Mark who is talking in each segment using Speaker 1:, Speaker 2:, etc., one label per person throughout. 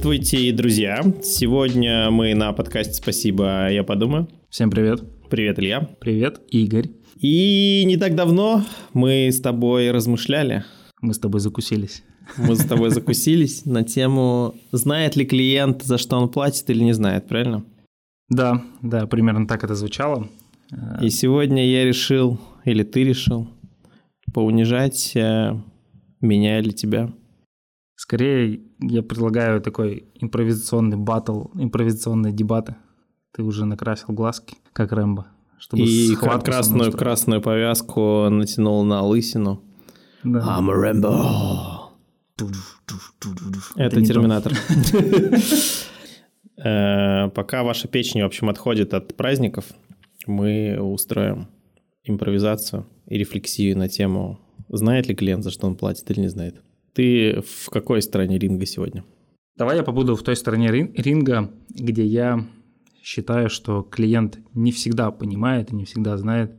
Speaker 1: Здравствуйте, друзья! Сегодня мы на подкасте «Спасибо, я подумаю».
Speaker 2: Всем привет.
Speaker 1: Привет, Илья.
Speaker 2: Привет, Игорь.
Speaker 1: И не так давно мы с тобой размышляли.
Speaker 2: Мы с тобой закусились.
Speaker 1: Мы с тобой закусились на тему, знает ли клиент, за что он платит или не знает, правильно?
Speaker 2: Да, да, примерно так это звучало.
Speaker 1: И сегодня я решил, или ты решил, поунижать э, меня или тебя.
Speaker 2: Скорее, я предлагаю такой импровизационный батл, импровизационные дебаты. Ты уже накрасил глазки, как Рэмбо.
Speaker 1: Чтобы и красную, красную повязку натянул на лысину. Да. I'm a Rambo. Это терминатор. Э, пока ваша печень, в общем, отходит от праздников, мы устроим импровизацию и рефлексию на тему, знает ли клиент, за что он платит или не знает. Ты в какой стороне ринга сегодня?
Speaker 2: Давай я побуду в той стороне ринга, где я считаю, что клиент не всегда понимает и не всегда знает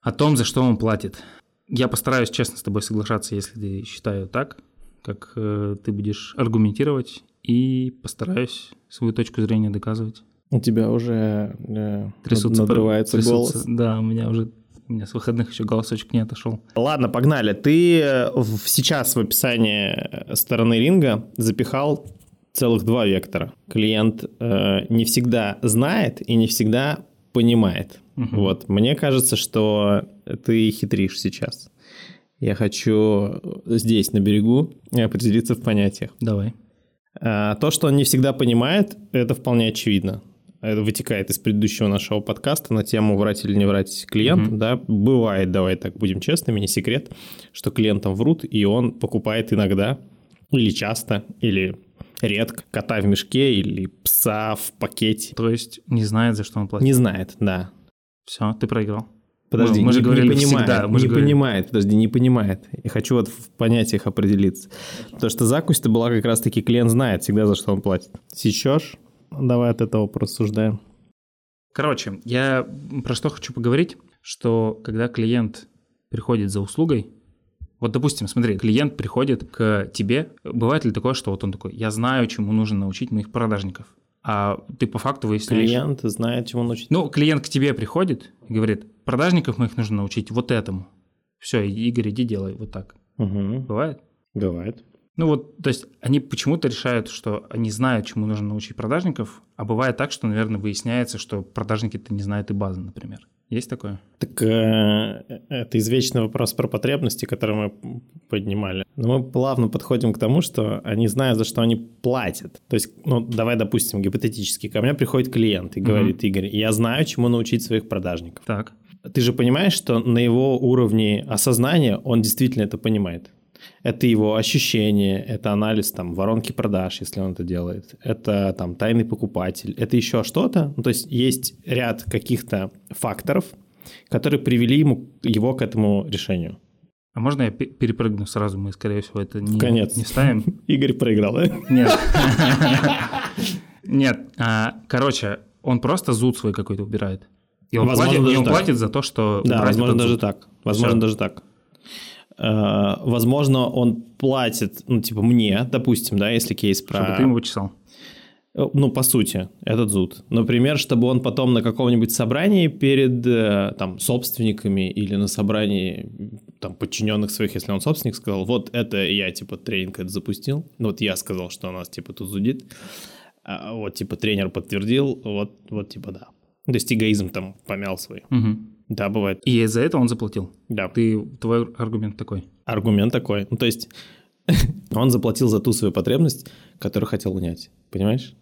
Speaker 2: о том, за что он платит. Я постараюсь честно с тобой соглашаться, если ты считаю так, как э, ты будешь аргументировать, и постараюсь свою точку зрения доказывать.
Speaker 1: У тебя уже э, трясутся, надрывается трясутся, голос.
Speaker 2: Да, у меня уже у меня с выходных еще голосочек не отошел.
Speaker 1: Ладно, погнали. Ты э, сейчас в описании э, стороны ринга запихал целых два вектора. Клиент э, не всегда знает и не всегда понимает. Угу. Вот. Мне кажется, что ты хитришь сейчас. Я хочу здесь, на берегу, определиться в понятиях.
Speaker 2: Давай.
Speaker 1: А, то, что он не всегда понимает, это вполне очевидно. Это вытекает из предыдущего нашего подкаста на тему «Врать или не врать клиентам». Mm-hmm. Да? Бывает, давай так будем честными, не секрет, что клиентам врут, и он покупает иногда, или часто, или редко кота в мешке или пса в пакете.
Speaker 2: То есть не знает, за что он платит?
Speaker 1: Не знает, да.
Speaker 2: Все, ты проиграл.
Speaker 1: Подожди, мы, мы же не, говорили не понимает, всегда. Мы не говорили. понимает, подожди, не понимает. И хочу вот в понятиях определиться. То, что закусь-то была как раз-таки клиент знает всегда, за что он платит. Сечешь? Давай от этого просуждаем.
Speaker 2: Короче, я про что хочу поговорить, что когда клиент приходит за услугой, вот, допустим, смотри, клиент приходит к тебе. Бывает ли такое, что вот он такой, я знаю, чему нужно научить моих продажников, а ты по факту выясняешь...
Speaker 1: Клиент знает, чему научить.
Speaker 2: Ну, клиент к тебе приходит и говорит, продажников моих нужно научить вот этому. Все, Игорь, иди делай вот так.
Speaker 1: Угу.
Speaker 2: Бывает?
Speaker 1: Бывает.
Speaker 2: Ну вот, то есть они почему-то решают, что они знают, чему нужно научить продажников, а бывает так, что, наверное, выясняется, что продажники-то не знают и базы, например. Есть такое?
Speaker 1: Так э, это извечный вопрос про потребности, который мы поднимали. Но мы плавно подходим к тому, что они знают, за что они платят. То есть, ну, давай, допустим, гипотетически, ко мне приходит клиент и говорит, угу. Игорь, я знаю, чему научить своих продажников.
Speaker 2: Так.
Speaker 1: Ты же понимаешь, что на его уровне осознания он действительно это понимает. Это его ощущение, это анализ там воронки продаж, если он это делает. Это там тайный покупатель, это еще что-то. Ну, то есть есть ряд каких-то факторов, которые привели ему, его к этому решению.
Speaker 2: А можно я перепрыгну сразу? Мы, скорее всего, это не,
Speaker 1: Конец.
Speaker 2: не ставим.
Speaker 1: Игорь проиграл, да?
Speaker 2: Нет. Нет. А, короче, он просто зуд свой какой-то убирает. И он, возможно, платит, и он платит за то, что...
Speaker 1: Да, возможно, даже так. Возможно, даже так. Э, возможно, он платит, ну, типа, мне, допустим, да, если кейс про...
Speaker 2: Чтобы ты ему вычесал.
Speaker 1: Э, ну, по сути, этот зуд. Например, чтобы он потом на каком-нибудь собрании перед э, там, собственниками или на собрании там, подчиненных своих, если он собственник, сказал, вот это я, типа, тренинг это запустил, ну, вот я сказал, что у нас, типа, тут зудит, а вот, типа, тренер подтвердил, вот, вот типа, да. То есть эгоизм там помял свой.
Speaker 2: Угу.
Speaker 1: Да, бывает.
Speaker 2: И за это он заплатил?
Speaker 1: Да.
Speaker 2: Ты, твой аргумент такой?
Speaker 1: Аргумент такой. Ну, то есть он заплатил за ту свою потребность, которую хотел унять. Понимаешь?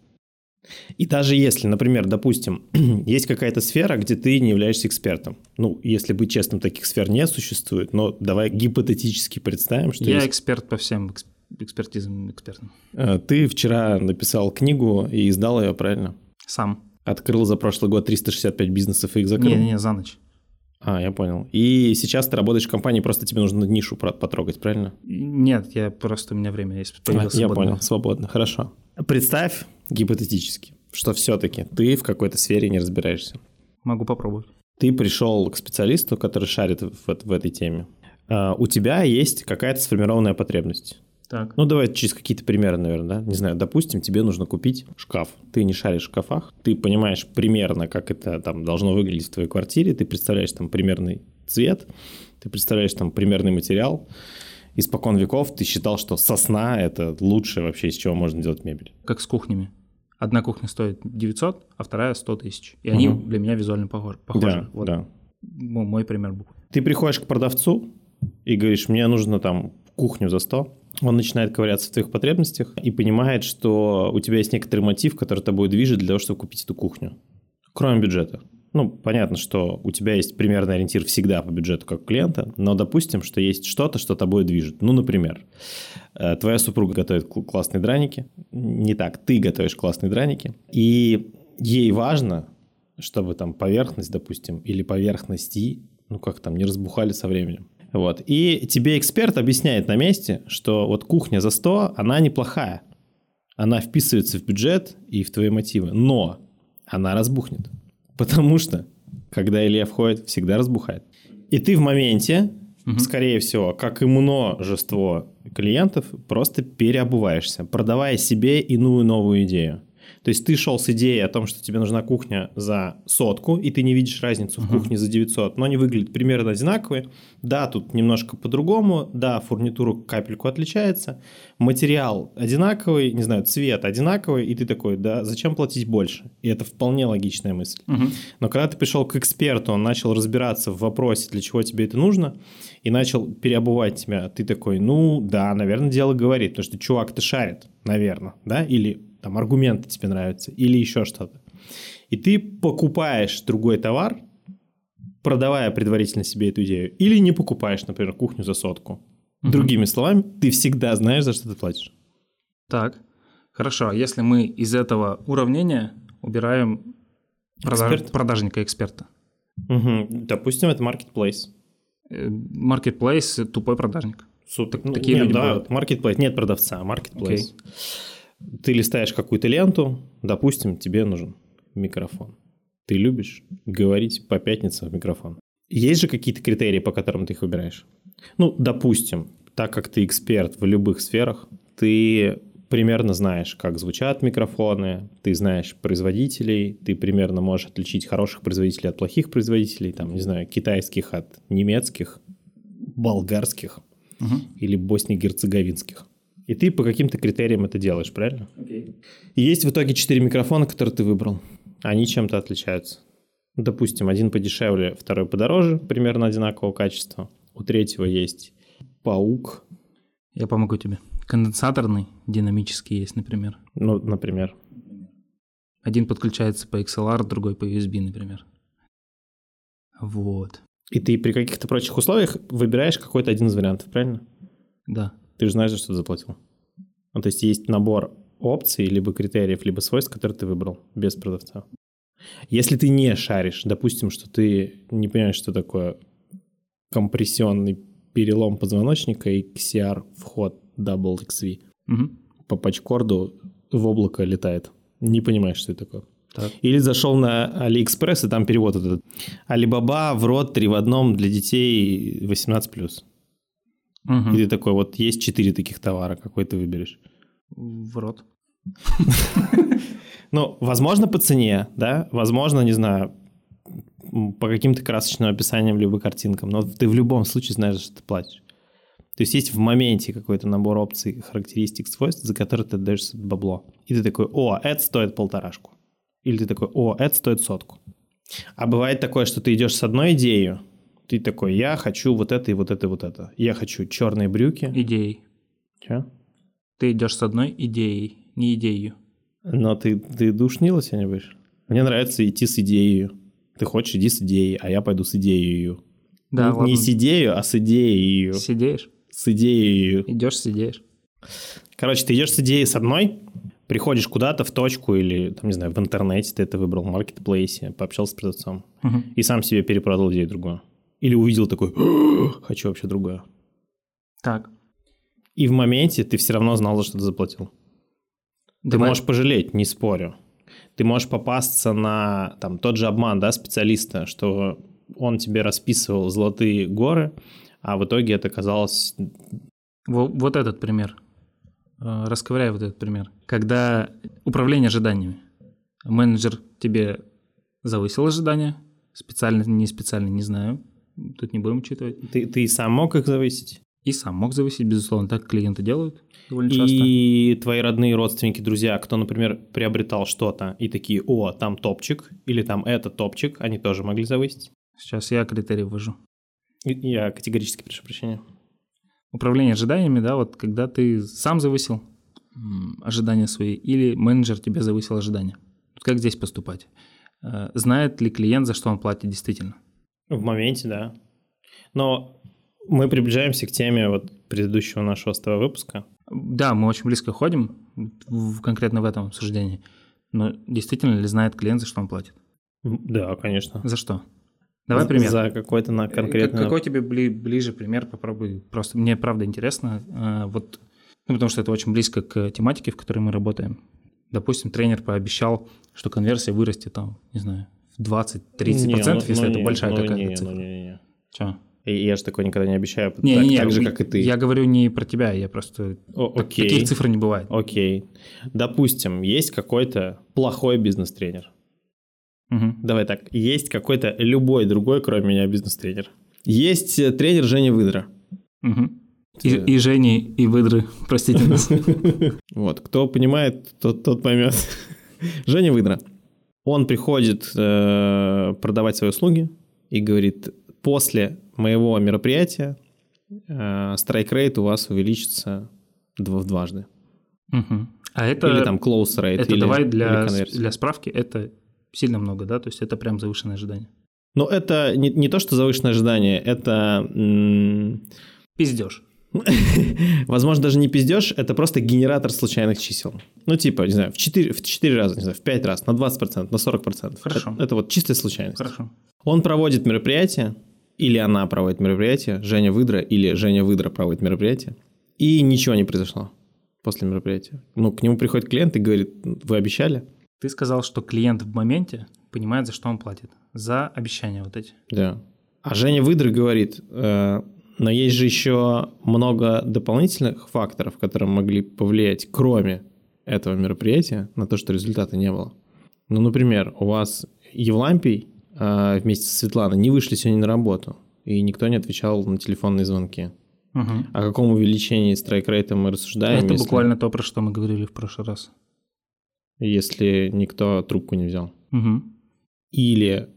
Speaker 1: И даже если, например, допустим, есть какая-то сфера, где ты не являешься экспертом. Ну, если быть честным, таких сфер не существует, но давай гипотетически представим, что...
Speaker 2: Я
Speaker 1: есть...
Speaker 2: эксперт по всем экспертизам экспертам.
Speaker 1: Э, ты вчера написал книгу и издал ее, правильно?
Speaker 2: Сам.
Speaker 1: Открыл за прошлый год 365 бизнесов и их закрыл?
Speaker 2: Не-не, за ночь.
Speaker 1: А, я понял. И сейчас ты работаешь в компании, просто тебе нужно нишу потрогать, правильно?
Speaker 2: Нет, я просто у меня время есть.
Speaker 1: А, я понял, свободно, хорошо. Представь гипотетически, что все-таки ты в какой-то сфере не разбираешься.
Speaker 2: Могу попробовать.
Speaker 1: Ты пришел к специалисту, который шарит в, в этой теме. Uh, у тебя есть какая-то сформированная потребность.
Speaker 2: Так.
Speaker 1: Ну, давай через какие-то примеры, наверное, да? Не знаю, допустим, тебе нужно купить шкаф. Ты не шаришь в шкафах, ты понимаешь примерно, как это там должно выглядеть в твоей квартире, ты представляешь там примерный цвет, ты представляешь там примерный материал. Испокон веков ты считал, что сосна – это лучшее вообще, из чего можно делать мебель.
Speaker 2: Как с кухнями. Одна кухня стоит 900, а вторая 100 тысяч. И они
Speaker 1: Мгм.
Speaker 2: для меня визуально похожи.
Speaker 1: Да,
Speaker 2: вот
Speaker 1: да.
Speaker 2: мой пример был.
Speaker 1: Ты приходишь к продавцу и говоришь, мне нужно там кухню за 100. Он начинает ковыряться в твоих потребностях и понимает, что у тебя есть некоторый мотив, который тобой движет для того, чтобы купить эту кухню. Кроме бюджета. Ну, понятно, что у тебя есть примерный ориентир всегда по бюджету как клиента, но допустим, что есть что-то, что тобой движет. Ну, например, э, твоя супруга готовит кл- классные драники. Не так, ты готовишь классные драники. И ей важно, чтобы там поверхность, допустим, или поверхности, ну как там, не разбухали со временем. Вот. И тебе эксперт объясняет на месте, что вот кухня за 100, она неплохая. Она вписывается в бюджет и в твои мотивы. Но она разбухнет. Потому что, когда Илья входит, всегда разбухает. И ты в моменте, скорее всего, как и множество клиентов, просто переобуваешься, продавая себе иную новую идею. То есть ты шел с идеей о том, что тебе нужна кухня за сотку, и ты не видишь разницу в кухне за 900, но они выглядят примерно одинаковые. Да, тут немножко по-другому, да, фурнитура капельку отличается, материал одинаковый, не знаю, цвет одинаковый, и ты такой, да, зачем платить больше? И это вполне логичная мысль.
Speaker 2: Мгм.
Speaker 1: Но когда ты пришел к эксперту, он начал разбираться в вопросе, для чего тебе это нужно, и начал переобувать тебя, ты такой, ну да, наверное, дело говорит, потому что чувак-то шарит, наверное, да, или там аргументы тебе нравятся, или еще что-то. И ты покупаешь другой товар, продавая предварительно себе эту идею, или не покупаешь, например, кухню за сотку. Другими словами, ты всегда знаешь, за что ты платишь.
Speaker 2: Так. Хорошо, а если мы из этого уравнения убираем продаж-
Speaker 1: Эксперт?
Speaker 2: продажника-эксперта?
Speaker 1: Мгм. Допустим, это marketplace.
Speaker 2: Э, Marketplace – тупой продажник.
Speaker 1: Супер.
Speaker 2: Так- такие
Speaker 1: нет,
Speaker 2: люди
Speaker 1: да,
Speaker 2: бывают.
Speaker 1: marketplace. Нет продавца, а marketplace. Ты листаешь какую-то ленту, допустим, тебе нужен микрофон. Ты любишь говорить по пятницам в микрофон. Есть же какие-то критерии, по которым ты их выбираешь? Ну, допустим, так как ты эксперт в любых сферах, ты примерно знаешь, как звучат микрофоны, ты знаешь производителей, ты примерно можешь отличить хороших производителей от плохих производителей, там, не знаю, китайских от немецких, болгарских
Speaker 2: Мгм.
Speaker 1: или босно-герцеговинских. И ты по каким-то критериям это делаешь, правильно? И есть в итоге четыре микрофона, которые ты выбрал. Они чем-то отличаются. Допустим, один подешевле, второй подороже, примерно одинакового качества. У третьего есть паук,
Speaker 2: Я помогу тебе. Конденсаторный, динамический есть, например.
Speaker 1: ну, например.
Speaker 2: Один подключается по XLR, другой по USB, например. Вот.
Speaker 1: И ты при каких-то прочих условиях выбираешь какой-то один из вариантов, правильно?
Speaker 2: Да.
Speaker 1: Ты же знаешь, за что ты заплатил. Ну, то есть есть набор опций, либо критериев, либо свойств, которые ты выбрал без продавца. Если ты не шаришь, допустим, что ты не понимаешь, что такое компрессионный перелом позвоночника и XCR вход Double XV,
Speaker 2: Мгм.
Speaker 1: по патчкорду в облако летает. Не понимаешь, что это такое.
Speaker 2: Так.
Speaker 1: Или зашел на Алиэкспресс, и там перевод этот. Алибаба в рот три в одном для детей 18+.
Speaker 2: Мгм.
Speaker 1: И ты такой, вот есть четыре таких товара, какой ты выберешь?
Speaker 2: В рот.
Speaker 1: Ну, возможно, по цене, да, возможно, не знаю, по каким-то красочным описаниям либо картинкам, но ты в любом случае знаешь, за что ты платишь. То есть есть в моменте какой-то набор опций, характеристик, свойств, за которые ты отдаешь бабло. И ты такой, о, это стоит полторашку. Или ты такой, о, это стоит сотку. А бывает такое, что ты идешь с одной идеей, ты такой, я хочу вот это и вот это и вот это. Я хочу черные брюки.
Speaker 2: Идеей.
Speaker 1: Чё?
Speaker 2: Ты идешь с одной идеей, не идеей.
Speaker 1: Но ты, ты душнила сегодня будешь? Мне нравится идти с идеей. Ты хочешь, иди с идеей, а я пойду с идеей.
Speaker 2: Да,
Speaker 1: не,
Speaker 2: ладно.
Speaker 1: не с идеей, а с идеей.
Speaker 2: Сидеешь?
Speaker 1: С идеей.
Speaker 2: Идешь, сидеешь.
Speaker 1: Короче, ты идешь с идеей с одной, приходишь куда-то в точку или, там, не знаю, в интернете ты это выбрал, в маркетплейсе, пообщался с продавцом,
Speaker 2: Мгм.
Speaker 1: и сам себе перепродал идею другую. Или увидел такой, хочу вообще другое.
Speaker 2: Так.
Speaker 1: И в моменте ты все равно знал, за что ты заплатил. Ты
Speaker 2: Давай-
Speaker 1: можешь пожалеть, не спорю. Ты можешь попасться на там, тот же обман да, специалиста, что он тебе расписывал золотые горы, а в итоге это казалось...
Speaker 2: Во- Вот этот пример. э, расковыряй вот этот пример. Когда управление ожиданиями. Менеджер тебе завысил ожидания, специально, не специально, не знаю. Тут не будем учитывать.
Speaker 1: Ты, ты сам мог их завысить?
Speaker 2: И сам мог завысить, безусловно, так клиенты делают довольно
Speaker 1: и
Speaker 2: часто.
Speaker 1: твои родные, родственники, друзья, кто, например, приобретал что-то и такие, о, там топчик, или там это топчик, они тоже могли завысить?
Speaker 2: Сейчас я критерий ввожу.
Speaker 1: Я категорически прошу прощения.
Speaker 2: Управление ожиданиями, да, вот когда ты сам завысил ожидания свои, или менеджер тебе завысил ожидания. Как здесь поступать? Э, знает ли клиент, за что он платит действительно?
Speaker 1: В моменте, да. Но мы приближаемся к теме вот предыдущего нашего с тобой выпуска.
Speaker 2: Да, мы очень близко ходим, в, конкретно в этом обсуждении. Но действительно ли знает клиент, за что он платит?
Speaker 1: Да, конечно.
Speaker 2: За что? Давай пример.
Speaker 1: За какой-то на конкретный...
Speaker 2: Какой тебе бли, ближе пример? Попробуй. Просто мне правда интересно. А, вот, ну, потому что это очень близко к тематике, в которой мы работаем. Допустим, тренер пообещал, что конверсия вырастет там, не знаю, 20-30%, не, ну, если ну, это большая ну, какая-то
Speaker 1: не,
Speaker 2: цифра.
Speaker 1: Ну, не, не. И я же такое никогда не обещаю,
Speaker 2: не,
Speaker 1: так,
Speaker 2: не,
Speaker 1: так же, как и ты.
Speaker 2: Я говорю не про тебя, я просто...
Speaker 1: О, окей.
Speaker 2: Таких цифр не бывает.
Speaker 1: Окей. Допустим, есть какой-то плохой бизнес-тренер.
Speaker 2: Угу.
Speaker 1: Давай так. Есть какой-то любой другой, кроме меня, бизнес-тренер. Есть э, тренер Женя Выдра.
Speaker 2: Угу. И, и Жени, и Выдры, простите нас.
Speaker 1: Вот, кто понимает, тот, тот поймет. Женя Выдра. Он приходит э, продавать свои услуги и говорит, после моего мероприятия э, страйк рейт у вас увеличится в дважды.
Speaker 2: Угу. А это,
Speaker 1: или там close rate.
Speaker 2: Это
Speaker 1: или,
Speaker 2: давай для,
Speaker 1: или
Speaker 2: для справки, это сильно много, да? То есть это прям завышенное ожидание.
Speaker 1: Но это не, не то, что завышенное ожидание, это... М-
Speaker 2: Пиздеж.
Speaker 1: Возможно, даже не пиздеж, это просто генератор случайных чисел. Ну, типа, не знаю, в 4, в 4 раза, не знаю, в 5 раз, на 20%, на 40%.
Speaker 2: Хорошо.
Speaker 1: Это, это вот чистая случайность.
Speaker 2: Хорошо.
Speaker 1: Он проводит мероприятие, или она проводит мероприятие, Женя Выдра, или Женя Выдра проводит мероприятие, и ничего не произошло после мероприятия. Ну, к нему приходит клиент и говорит, вы обещали?
Speaker 2: Ты сказал, что клиент в моменте понимает, за что он платит. За обещания вот эти.
Speaker 1: Да. А Женя Выдра говорит, э, но есть же еще много дополнительных факторов, которые могли повлиять, кроме этого мероприятия, на то, что результата не было. Ну, например, у вас Евлампий э, вместе со Светланой не вышли сегодня на работу, и никто не отвечал на телефонные звонки.
Speaker 2: Угу.
Speaker 1: О каком увеличении страйк-рейта мы рассуждаем?
Speaker 2: Это если... буквально то, про что мы говорили в прошлый раз.
Speaker 1: Если никто трубку не взял.
Speaker 2: Угу.
Speaker 1: Или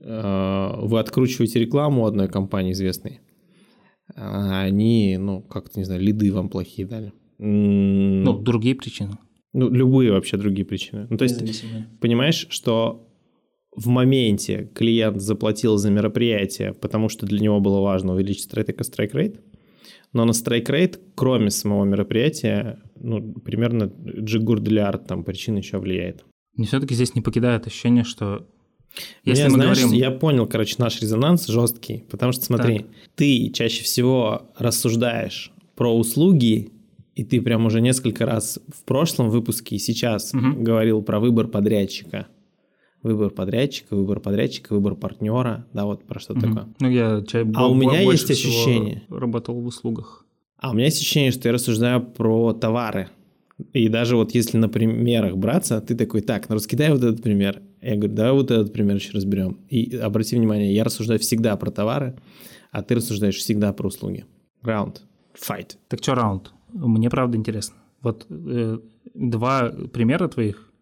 Speaker 1: э, вы откручиваете рекламу одной компании известной, они, ну, как-то, не знаю, лиды вам плохие дали.
Speaker 2: Ну, другие причины.
Speaker 1: Ну, любые вообще другие причины. Ну, то есть, понимаешь, что в моменте клиент заплатил за мероприятие, потому что для него было важно увеличить страйк страйк рейт, но на страйк рейт, кроме самого мероприятия, ну, примерно джигурдиллиард там причин еще влияет.
Speaker 2: Мне все-таки здесь не покидает ощущение, что
Speaker 1: если Меня, мы знаешь, говорим... я понял, короче, наш резонанс жесткий, потому что смотри, так. ты чаще всего рассуждаешь про услуги, и ты прям уже несколько раз в прошлом выпуске и сейчас угу. говорил про выбор подрядчика. Выбор подрядчика, выбор подрядчика, выбор партнера, да, вот про что угу. такое.
Speaker 2: Ну, я чай
Speaker 1: А у меня есть ощущение...
Speaker 2: Работал в услугах.
Speaker 1: А у меня есть ощущение, что я рассуждаю про товары. И даже вот если на примерах браться, ты такой, так, ну раскидай вот этот пример. Я говорю, давай вот этот пример еще разберем. И обрати внимание, я рассуждаю всегда про товары, а ты рассуждаешь всегда про услуги. Раунд. Fight.
Speaker 2: Так что раунд? Мне правда интересно. Вот э, два примера твоих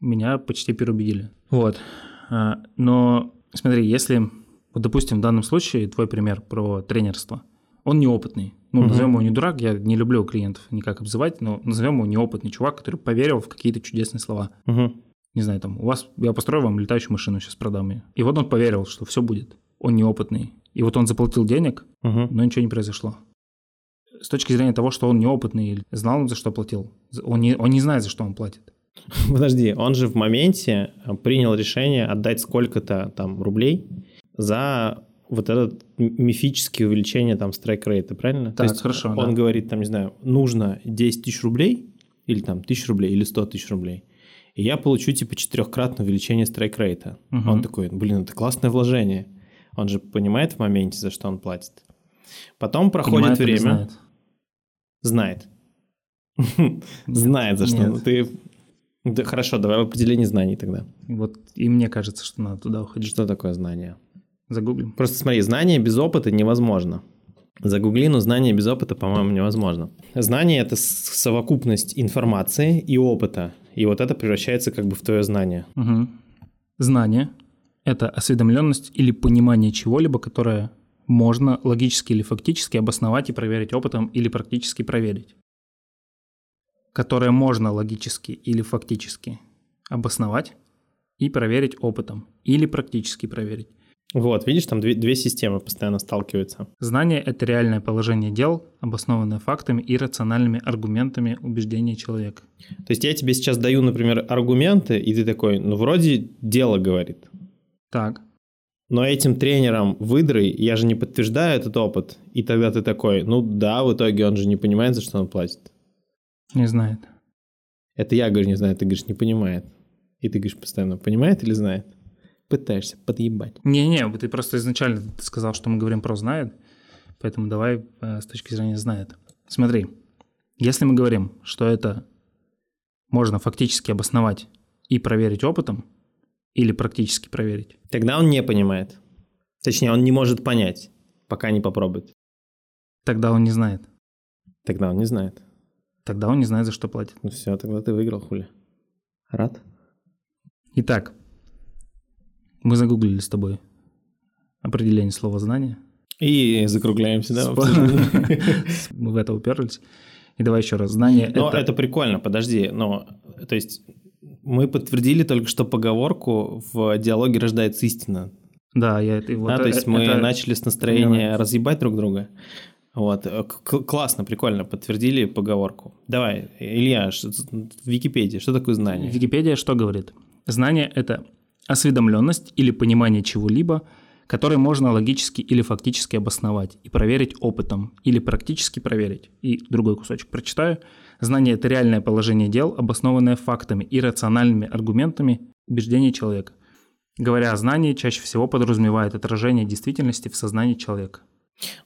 Speaker 2: меня почти переубедили. Вот. А, но смотри, если, вот, допустим, в данном случае твой пример про тренерство, он неопытный. Ну, угу. назовем его не дурак, я не люблю клиентов никак обзывать, но назовем его неопытный чувак, который поверил в какие-то чудесные слова.
Speaker 1: Угу.
Speaker 2: Не знаю, там, у вас, я построю вам летающую машину, сейчас продам ее. И вот он поверил, что все будет. Он неопытный. И вот он заплатил денег,
Speaker 1: угу.
Speaker 2: но ничего не произошло. С точки зрения того, что он неопытный, знал он, за что платил. Он не, он не знает, за что он платит.
Speaker 1: Подожди, он же в моменте принял решение отдать сколько-то там рублей за вот это мифическое увеличение там страйк-рейта, правильно?
Speaker 2: Так, То есть хорошо,
Speaker 1: Он
Speaker 2: да.
Speaker 1: говорит, там, не знаю, нужно 10 тысяч рублей, или там тысяч рублей, или 100 тысяч рублей, и я получу типа четырехкратное увеличение страйк-рейта.
Speaker 2: Угу.
Speaker 1: Он такой, блин, это классное вложение. Он же понимает в моменте, за что он платит. Потом проходит
Speaker 2: понимает
Speaker 1: время.
Speaker 2: Знает.
Speaker 1: знает. Знает за что. Ты... Да, хорошо, давай в определении знаний тогда.
Speaker 2: Вот и мне кажется, что надо туда уходить.
Speaker 1: Что такое знание?
Speaker 2: Загуглим.
Speaker 1: Просто смотри, знание без опыта невозможно. Загугли, но знание без опыта, по-моему, невозможно. Знание – это совокупность информации и опыта. И вот это превращается как бы в твое знание.
Speaker 2: Мгм. Знание – это осведомленность или понимание чего-либо, которое можно логически или фактически обосновать и проверить опытом или практически проверить. Которое можно логически или фактически обосновать и проверить опытом или практически проверить.
Speaker 1: Вот, видишь, там две, две системы постоянно сталкиваются.
Speaker 2: Знание – это реальное положение дел, обоснованное фактами и рациональными аргументами убеждения человека.
Speaker 1: То есть я тебе сейчас даю, например, аргументы, и ты такой, ну, вроде дело говорит.
Speaker 2: Так,
Speaker 1: Но этим тренером выдрой я же не подтверждаю этот опыт. И тогда ты такой, ну да, в итоге он же не понимает, за что он платит.
Speaker 2: не знает.
Speaker 1: Это я говорю, не знаю, ты говоришь, не понимает. И ты говоришь постоянно, понимает или знает? Пытаешься подъебать.
Speaker 2: Не-не, ты просто изначально сказал, что мы говорим про знает, поэтому давай э, с точки зрения знает. Смотри, если мы говорим, что это можно фактически обосновать и проверить опытом, или практически проверить,
Speaker 1: Тогда он не понимает. Точнее, он не может понять, пока не попробует.
Speaker 2: тогда он не знает.
Speaker 1: Тогда он не знает.
Speaker 2: Тогда он не знает, за что платит.
Speaker 1: Ну все, тогда ты выиграл, хули. Рад?
Speaker 2: Итак, мы загуглили с тобой определение слова знания.
Speaker 1: И закругляемся, да?
Speaker 2: Мы в это уперлись. И давай еще раз. Знание
Speaker 1: Но
Speaker 2: это...
Speaker 1: это прикольно, подожди. Но, то есть, мы подтвердили только что поговорку «в диалоге рождается истина».
Speaker 2: Да, я это... вот
Speaker 1: да, то
Speaker 2: э-
Speaker 1: есть мы
Speaker 2: это-
Speaker 1: начали с настроения разъебать друг друга. Вот, Э, к- классно, прикольно, подтвердили поговорку. Давай, Илья, ш- в Википедии, что такое знание?
Speaker 2: Википедия что говорит? Знание – это осведомленность или понимание чего-либо, которое можно логически или фактически обосновать и проверить опытом, или практически проверить. И другой кусочек прочитаю. Знание – это реальное положение дел, обоснованное фактами и рациональными аргументами убеждений человека. Говоря о знании, чаще всего подразумевает отражение действительности в сознании человека.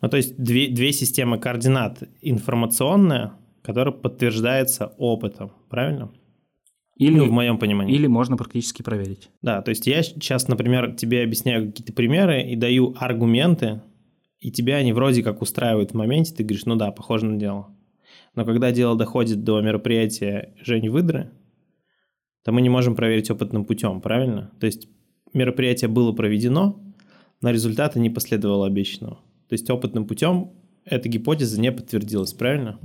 Speaker 1: Ну, то есть две, две системы координат. Информационная, которая подтверждается опытом, правильно?
Speaker 2: Или,
Speaker 1: Ну, в моем понимании.
Speaker 2: или можно практически проверить.
Speaker 1: Да, то есть я сейчас, например, тебе объясняю какие-то примеры и даю аргументы, и тебя они вроде как устраивают в моменте, ты говоришь, ну да, похоже на дело. Но когда дело доходит до мероприятия Жени Выдры, то мы не можем проверить опытным путем, правильно? То есть мероприятие было проведено, но результата не последовало обещанного. То есть опытным путем эта гипотеза не подтвердилась, правильно?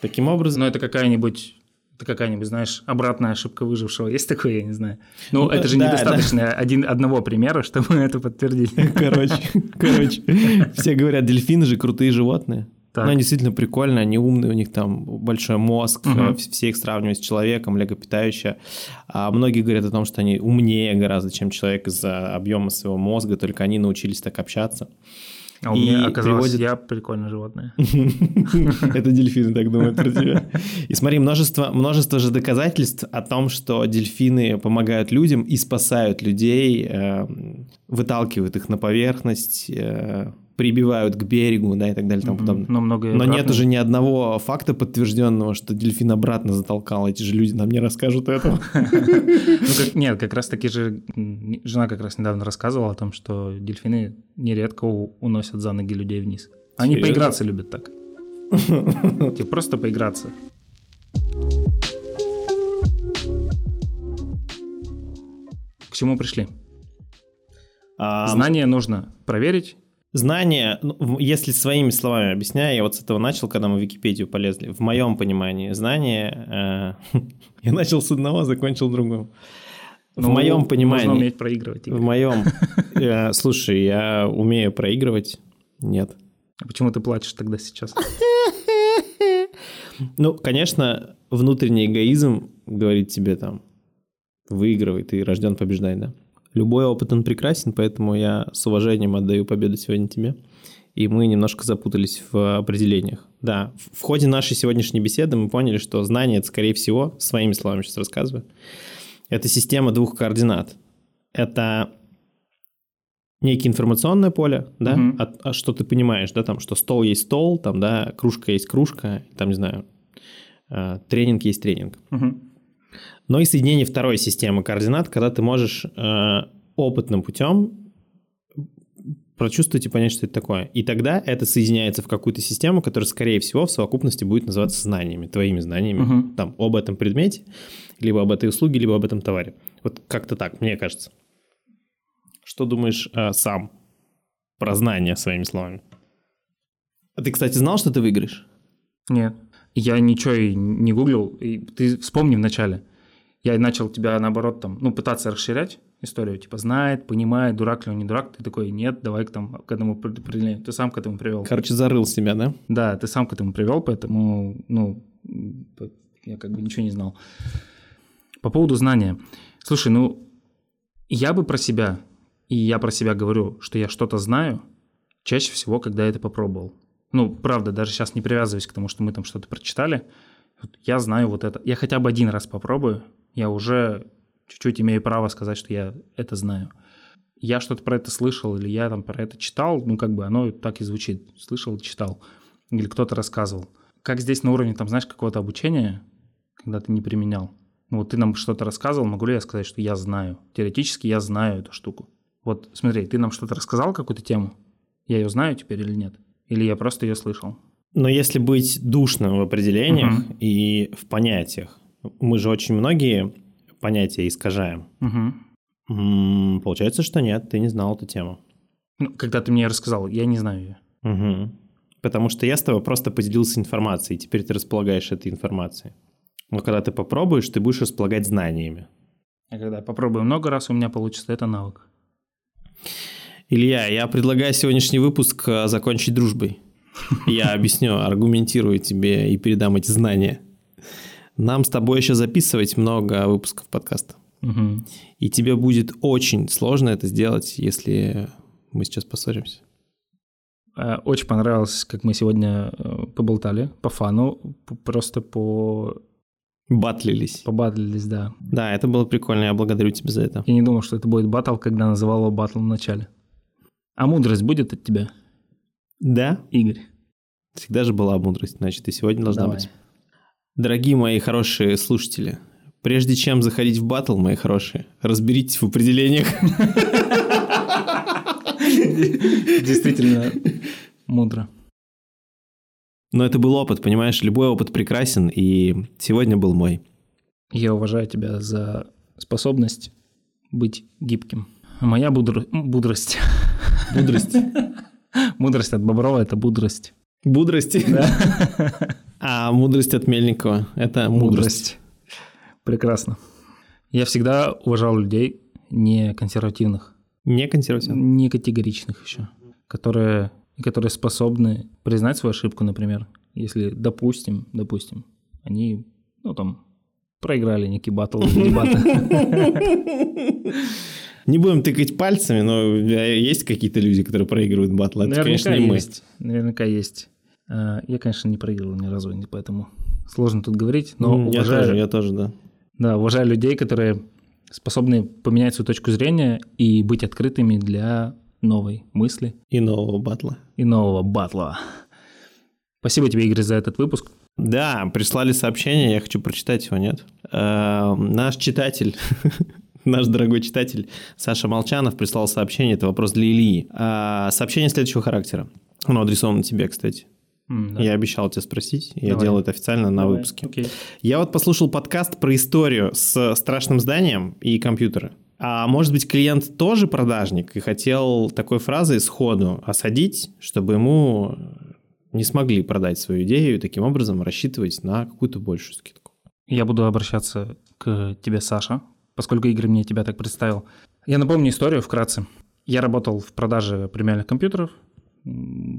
Speaker 1: Таким образом...
Speaker 2: Но это какая-нибудь, какая-нибудь, знаешь, обратная ошибка выжившего. Есть такое, я не знаю. Ну,
Speaker 1: Ну,
Speaker 2: это же
Speaker 1: да,
Speaker 2: недостаточно один, одного примера, чтобы это подтвердить.
Speaker 1: Короче, короче, все говорят, дельфины же крутые животные.
Speaker 2: Так.
Speaker 1: Ну, они действительно прикольные, они умные, у них там большой мозг, э, все их сравнивают с человеком, млекопитающее. А многие говорят о том, что они умнее гораздо, чем человек из-за объема своего мозга, только они научились так общаться.
Speaker 2: А у
Speaker 1: И
Speaker 2: меня оказалось,
Speaker 1: приводит-
Speaker 2: я прикольное животное.
Speaker 1: Это дельфины так думают про тебя. И смотри, множество, множество же доказательств о том, что дельфины помогают людям и спасают людей, э, выталкивают их на поверхность, э, прибивают к берегу, да, и так далее и тому подобное.
Speaker 2: Но много
Speaker 1: Но нет уже ни одного факта подтвержденного, что дельфин обратно затолкал. Эти же люди нам не расскажут этого.
Speaker 2: Ну, нет, как раз таки же жена как раз недавно рассказывала о том, что дельфины нередко уносят за ноги людей вниз. Они поиграться любят так. Типа просто поиграться. К чему пришли? Знание нужно проверить.
Speaker 1: Знание, ну, в- если своими словами объясняю, я вот с этого начал, когда мы в Википедию полезли. В моем понимании знание... э, я начал с одного, закончил другим. В
Speaker 2: Ну,
Speaker 1: моем
Speaker 2: Нужно
Speaker 1: понимании...
Speaker 2: уметь проигрывать.
Speaker 1: В моем... э, Слушай, я умею проигрывать? Нет.
Speaker 2: А Почему ты плачешь тогда сейчас?
Speaker 1: Ну, конечно, внутренний эгоизм говорит тебе там, выигрывай, ты рожден побеждать, да. Любой опыт, он прекрасен, поэтому я с уважением отдаю победу сегодня тебе. И мы немножко запутались в определениях. Да, в- ходе нашей сегодняшней беседы мы поняли, что знание, это, скорее всего, своими словами сейчас рассказываю, это система двух координат. Это некое информационное поле, да,
Speaker 2: Мгм.
Speaker 1: а, а что ты понимаешь, да, там, что стол есть стол, там, да, кружка есть кружка, там, не знаю, Э, тренинг есть тренинг.
Speaker 2: Мгм.
Speaker 1: Но и соединение второй системы координат, когда ты можешь э, опытным путем прочувствовать и понять, что это такое. И тогда это соединяется в какую-то систему, которая, скорее всего, в совокупности будет называться знаниями, твоими знаниями,
Speaker 2: Мгм.
Speaker 1: там, об этом предмете, либо об этой услуге, либо об этом товаре. Вот как-то так, мне кажется. Что думаешь э, сам про знания, своими словами? А ты, кстати, знал, что ты выиграешь?
Speaker 2: Нет. Я ничего и не гуглил. И ты вспомни вначале. Я начал тебя, наоборот, там, ну, пытаться расширять историю. Типа, знает, понимает, дурак ли он, не дурак. Ты такой, нет, давай к, там, к этому определению. Ты сам к этому привел.
Speaker 1: Короче, зарыл себя, да?
Speaker 2: Да, ты сам к этому привел, поэтому, ну, я как бы ничего не знал. По поводу знания. Слушай, ну, я бы про себя, и я про себя говорю, что я что-то знаю, чаще всего, когда я это попробовал. Ну, правда, даже сейчас не привязываясь к тому, что мы там что-то прочитали, я знаю вот это. Я хотя бы один раз попробую, я уже чуть-чуть имею право сказать, что я это знаю. Я что-то про это слышал, или я там про это читал, ну, как бы оно так и звучит. Слышал, читал. Или кто-то рассказывал. Как здесь на уровне, там, знаешь, какого-то обучения, когда ты не применял. Ну, вот ты нам что-то рассказывал, могу ли я сказать, что я знаю? Теоретически я знаю эту штуку. Вот смотри, ты нам что-то рассказал, какую-то тему? Я ее знаю теперь или нет? Или я просто ее слышал?
Speaker 1: Но если быть душным в определениях
Speaker 2: Мгм.
Speaker 1: и в понятиях, мы же очень многие понятия искажаем.
Speaker 2: Угу.
Speaker 1: Получается, что нет, ты не знал эту тему.
Speaker 2: Ну, когда ты мне рассказал, я не знаю ее.
Speaker 1: Мгм. Потому что я с тобой просто поделился информацией, теперь ты располагаешь этой информацией. Но когда ты попробуешь, ты будешь располагать знаниями.
Speaker 2: А когда я попробую много раз, у меня получится это навык.
Speaker 1: Илья, я предлагаю сегодняшний выпуск э, закончить дружбой. Я объясню, аргументирую тебе и передам эти знания. Нам с тобой еще записывать много выпусков подкаста.
Speaker 2: Мгм.
Speaker 1: И тебе будет очень сложно это сделать, если мы сейчас поссоримся.
Speaker 2: Э, Очень понравилось, как мы сегодня э, поболтали по фану, просто по
Speaker 1: Батлились.
Speaker 2: побадлились, да.
Speaker 1: Да, это было прикольно, я благодарю тебя за это.
Speaker 2: Я не думал, что это будет батл, когда называл его батл в начале. А мудрость будет от тебя,
Speaker 1: Да,
Speaker 2: Игорь?
Speaker 1: всегда же была мудрость, значит, и сегодня должна
Speaker 2: Давай.
Speaker 1: быть. Дорогие мои хорошие слушатели, прежде чем заходить в батл, мои хорошие, разберитесь в определениях.
Speaker 2: Действительно мудро.
Speaker 1: Но это был опыт, понимаешь, любой опыт прекрасен, и сегодня был мой.
Speaker 2: Я уважаю тебя за способность быть гибким. Моя будр- мудрость.
Speaker 1: Мудрость.
Speaker 2: Мудрость от Боброва – это мудрость.
Speaker 1: Мудрости. А мудрость от Мельникова – это мудрость.
Speaker 2: Прекрасно. Я всегда уважал людей не консервативных,
Speaker 1: Не консервативно.
Speaker 2: не категоричных еще, которые, которые способны признать свою ошибку, например. Если, допустим, допустим, они, ну там, проиграли некий батл дебаты.
Speaker 1: Не будем тыкать пальцами, но есть какие-то люди, которые проигрывают батл. Это, конечно, не мы.
Speaker 2: есть. Наверняка есть. А, Я, конечно, не проигрывал ни разу, поэтому сложно тут говорить, но
Speaker 1: Я
Speaker 2: уважаю,
Speaker 1: тоже, я тоже, да.
Speaker 2: да, уважаю людей, которые способны поменять свою точку зрения и быть открытыми для новой мысли
Speaker 1: И нового батла.
Speaker 2: и нового батла. Спасибо тебе, Игорь, за этот выпуск.
Speaker 1: Да, прислали сообщение, я хочу прочитать его, нет? Э, Наш читатель, наш дорогой читатель Саша Молчанов прислал сообщение, это вопрос для Ильи. А, Сообщение следующего характера. Оно адресовано тебе, кстати.
Speaker 2: М, да.
Speaker 1: Я обещал тебя спросить, я
Speaker 2: Давай.
Speaker 1: делаю это официально на
Speaker 2: Давай.
Speaker 1: выпуске.
Speaker 2: Окей.
Speaker 1: Я вот послушал подкаст про историю с страшным зданием и компьютеры. А может быть, клиент тоже продажник и хотел такой фразой сходу осадить, чтобы ему не смогли продать свою идею и таким образом рассчитывать на какую-то большую скидку.
Speaker 2: Я буду обращаться к тебе, Саша, поскольку Игорь мне тебя так представил. Я напомню историю вкратце. Я работал в продаже премиальных компьютеров.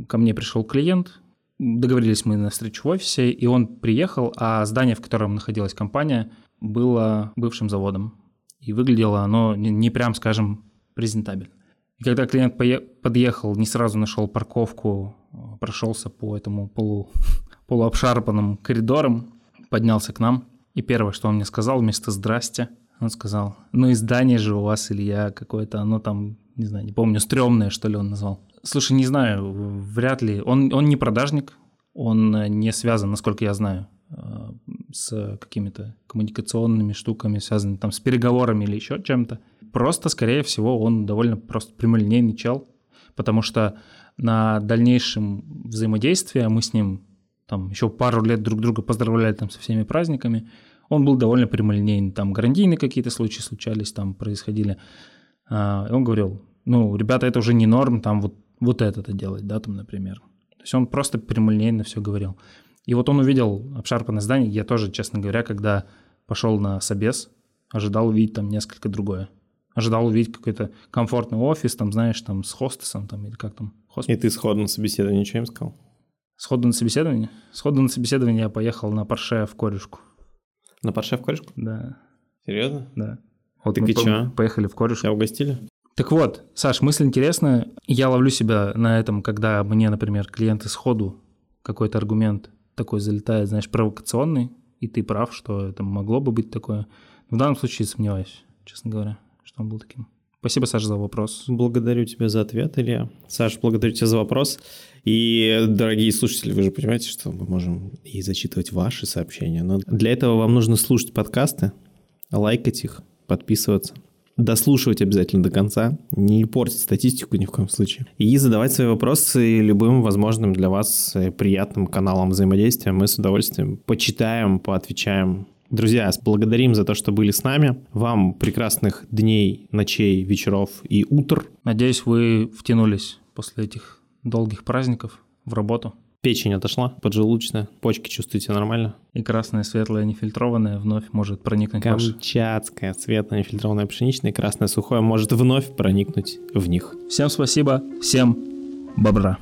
Speaker 2: Ко мне пришел клиент. Договорились мы на встречу в офисе, и он приехал, а здание, в котором находилась компания, было бывшим заводом. И выглядело оно не, не прям, скажем, презентабельно. И когда клиент подъехал, не сразу нашел парковку, прошелся по этому полу, полуобшарпанным коридорам, поднялся к нам. И первое, что он мне сказал вместо «здрасте», он сказал, ну и здание же у вас, Илья, какое-то, оно там, не знаю, не помню, стрёмное, что ли он назвал. Слушай, не знаю, вряд ли. Он, он не продажник, он э, не связан, насколько я знаю, э, с какими-то коммуникационными штуками, связанными там с переговорами или еще чем-то. Просто, скорее всего, он довольно просто прямолинейный чел, потому что на дальнейшем взаимодействии мы с ним там еще пару лет друг друга поздравляли там со всеми праздниками, он был довольно прямолинейный, там гарантийные какие-то случаи случались, там происходили. А, и он говорил, ну, ребята, это уже не норм, там вот, вот это-то делать, да, там, например. То есть он просто прямолинейно все говорил. И вот он увидел обшарпанное здание, я тоже, честно говоря, когда пошел на собес, ожидал увидеть там несколько другое. Ожидал увидеть какой-то комфортный офис, там, знаешь, там, с хостесом, там, или как там.
Speaker 1: Хост... И ты сходу на собеседование ничего им сказал?
Speaker 2: Сходу на собеседование? Сходу на собеседование я поехал на Порше в корешку.
Speaker 1: На Порше в корешку?
Speaker 2: Да.
Speaker 1: Серьезно?
Speaker 2: Да.
Speaker 1: Вот так и что?
Speaker 2: Поехали в корешку.
Speaker 1: Тебя угостили?
Speaker 2: Так вот, Саш, мысль интересная. Я ловлю себя на этом, когда мне, например, клиенты сходу какой-то аргумент такой залетает, знаешь, провокационный, и ты прав, что это могло бы быть такое. В данном случае сомневаюсь, честно говоря, что он был таким. Спасибо, Саша, за вопрос.
Speaker 1: Благодарю тебя за ответ, Илья. Саша, благодарю тебя за вопрос. И, дорогие слушатели, вы же понимаете, что мы можем и зачитывать ваши сообщения. Но для этого вам нужно слушать подкасты, лайкать их, подписываться дослушивать обязательно до конца, не портить статистику ни в коем случае. И задавать свои вопросы любым возможным для вас э, приятным каналом взаимодействия. Мы с удовольствием почитаем, поотвечаем. Друзья, благодарим за то, что были с нами. Вам прекрасных дней, ночей, вечеров и утр.
Speaker 2: Надеюсь, вы втянулись после этих долгих праздников в работу.
Speaker 1: Печень отошла, поджелудочная, почки чувствуете нормально?
Speaker 2: И красная, светлая, нефильтрованная вновь может проникнуть
Speaker 1: в Камчатская, светлая, нефильтрованная пшеничная красная сухое может вновь проникнуть в них.
Speaker 2: Всем спасибо, всем бобра.